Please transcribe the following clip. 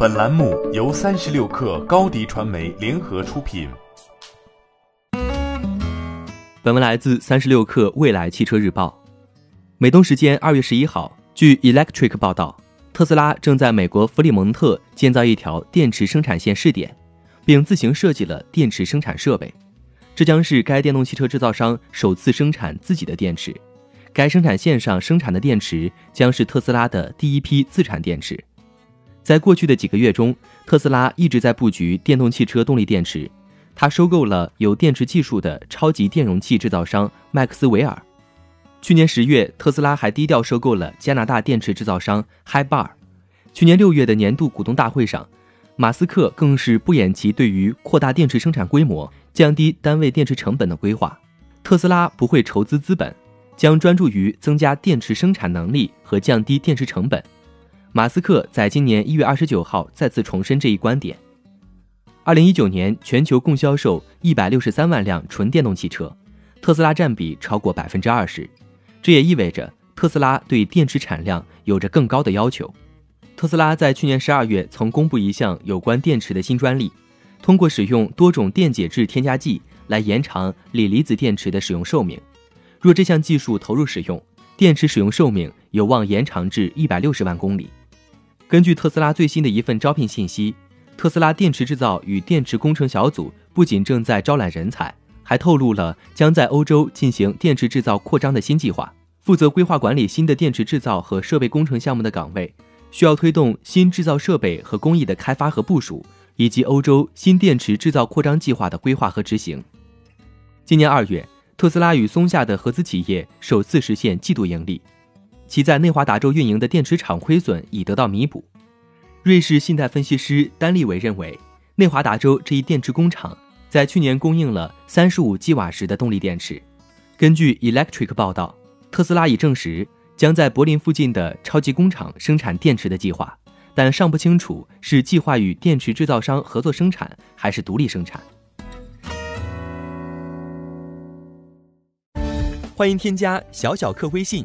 本栏目由三十六氪高低传媒联合出品。本文来自三十六氪未来汽车日报。美东时间二月十一号，据 Electric 报道，特斯拉正在美国弗里蒙特建造一条电池生产线试点，并自行设计了电池生产设备。这将是该电动汽车制造商首次生产自己的电池。该生产线上生产的电池将是特斯拉的第一批自产电池。在过去的几个月中，特斯拉一直在布局电动汽车动力电池。它收购了有电池技术的超级电容器制造商麦克斯韦尔。去年十月，特斯拉还低调收购了加拿大电池制造商 Hibar。去年六月的年度股东大会上，马斯克更是不掩其对于扩大电池生产规模。降低单位电池成本的规划，特斯拉不会筹资资本，将专注于增加电池生产能力和降低电池成本。马斯克在今年一月二十九号再次重申这一观点。二零一九年全球共销售一百六十三万辆纯电动汽车，特斯拉占比超过百分之二十，这也意味着特斯拉对电池产量有着更高的要求。特斯拉在去年十二月曾公布一项有关电池的新专利。通过使用多种电解质添加剂来延长锂离子电池的使用寿命。若这项技术投入使用，电池使用寿命有望延长至一百六十万公里。根据特斯拉最新的一份招聘信息，特斯拉电池制造与电池工程小组不仅正在招揽人才，还透露了将在欧洲进行电池制造扩张的新计划。负责规划管理新的电池制造和设备工程项目的岗位，需要推动新制造设备和工艺的开发和部署。以及欧洲新电池制造扩张计划的规划和执行。今年二月，特斯拉与松下的合资企业首次实现季度盈利，其在内华达州运营的电池厂亏损已得到弥补。瑞士信贷分析师丹利伟认为，内华达州这一电池工厂在去年供应了三十五吉瓦时的动力电池。根据 Electric 报道，特斯拉已证实将在柏林附近的超级工厂生产电池的计划。但尚不清楚是计划与电池制造商合作生产，还是独立生产。欢迎添加小小客微信